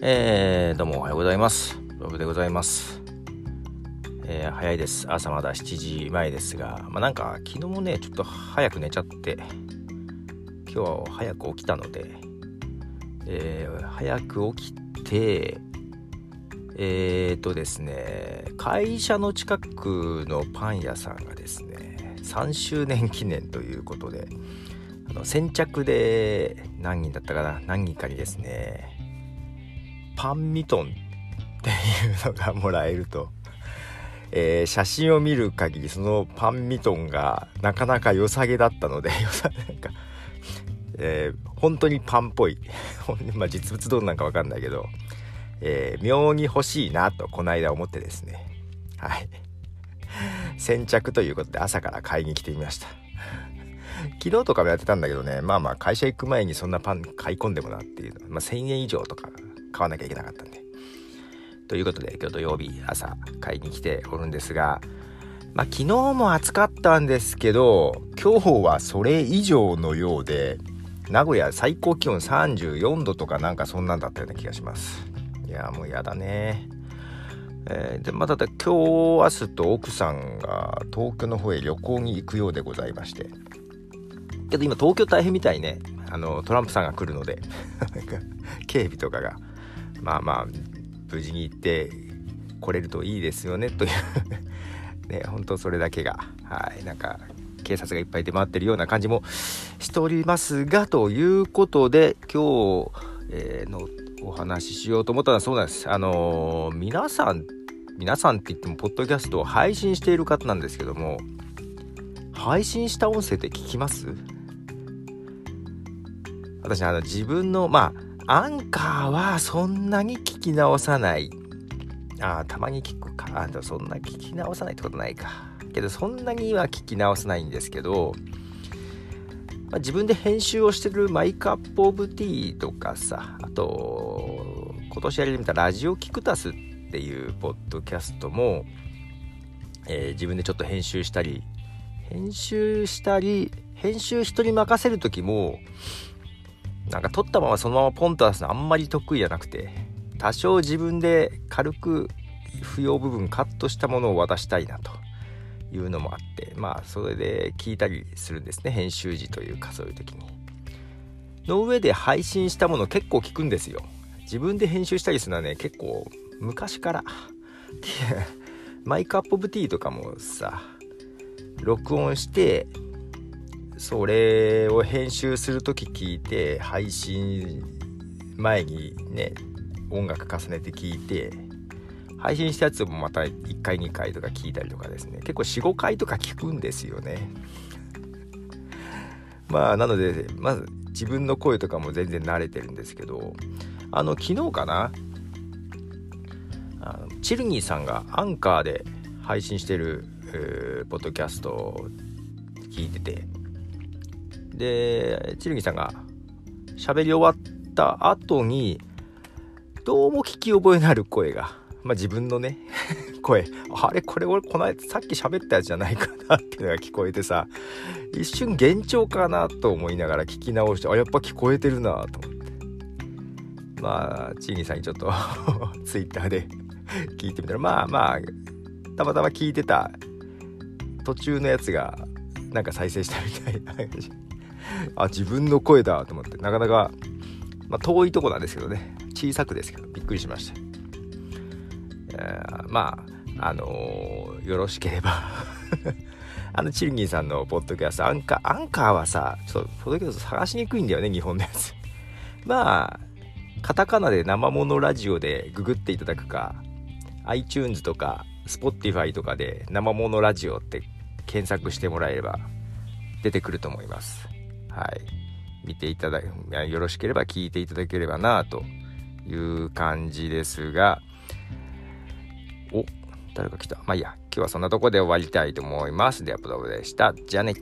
えー、どうもおはようございます。ロブでございます。えー、早いです。朝まだ7時前ですが、まあ、なんか昨日もね、ちょっと早く寝ちゃって、今日は早く起きたので、えー、早く起きて、えーとですね、会社の近くのパン屋さんがですね、3周年記念ということで、あの先着で何人だったかな何人かにですねパンミトンっていうのがもらえると、えー、写真を見る限りそのパンミトンがなかなか良さげだったので良さ なんか、えー、本当にパンっぽい。まあ実物どうなんか分かんないけど、えー、妙に欲しいなとこの間思ってですね。はい。先着ということで朝から買いに来てみました。昨日とかもやってたんだけどね。まあまあ会社行く前にそんなパン買い込んでもなっていう、まあ、1000円以上とか買わなきゃいけなかったんで。ということで今日土曜日朝買いに来ておるんですが、まあ、昨日も暑かったんですけど今日はそれ以上のようで名古屋最高気温34度とかなんかそんなんだったような気がします。いやもうやだね。えー、でまた今日明日と奥さんが東京の方へ旅行に行くようでございまして。けど今東京大変みたいね。あのトランプさんが来るので。警備とかが。まあまあ無事に行って来れるといいですよねという。ね本当それだけが。はい。なんか警察がいっぱい出回ってるような感じもしておりますがということで今日、えー、のお話ししようと思ったのはそうなんです。あのー、皆さん皆さんって言ってもポッドキャストを配信している方なんですけども配信した音声って聞きます？私あの自分のまあアンカーはそんなに聞き直さない。あたまに聞くか。あそんな聞き直さないってことないか。けどそんなには聞き直さないんですけど、まあ、自分で編集をしてるマイカップオブティーとかさ、あと、今年やり始めたラジオキクタスっていうポッドキャストも、えー、自分でちょっと編集したり、編集したり、編集人に任せる時も、なんか撮ったままそのままポンと出すのあんまり得意じゃなくて多少自分で軽く不要部分カットしたものを渡したいなというのもあってまあそれで聞いたりするんですね編集時というかそういう時に。の上で配信したもの結構聞くんですよ。自分で編集したりするのはね結構昔から マイクアップオブティーとかもさ録音してそれを編集する時聞いて配信前にね音楽重ねて聞いて配信したやつもまた1回2回とか聞いたりとかですね。結構45回とか聞くんですよね。まあなのでまず自分の声とかも全然慣れてるんですけどあの昨日かなあのチルニーさんがアンカーで配信してる、えー、ポッドキャストを聞いててで、チルギさんが喋り終わった後に、どうも聞き覚えのある声が、まあ自分のね、声、あれこれ俺この間さっき喋ったやつじゃないかなっていうのが聞こえてさ、一瞬幻聴かなと思いながら聞き直して、あ、やっぱ聞こえてるなと思って。まあ、チーニーさんにちょっと ツイッターで聞いてみたら、まあまあ、たまたま聞いてた途中のやつがなんか再生したみたいな感じ。あ自分の声だと思ってなかなか、まあ、遠いとこなんですけどね。小さくですけどびっくりしました、えー、まああのー、よろしければ。あのチルギンさんのポッドキャストアンカーアンカーはさちょっとポッドキャスト探しにくいんだよね日本のやつ。まあカタカナで生ものラジオでググっていただくか iTunes とか Spotify とかで生ものラジオって検索してもらえれば出てくると思います。はい、見ていただよろしければ聞いていただければなという感じですが。お誰か来た。まあいいや。今日はそんなとこで終わりたいと思います。ではプロブでした。じゃあね。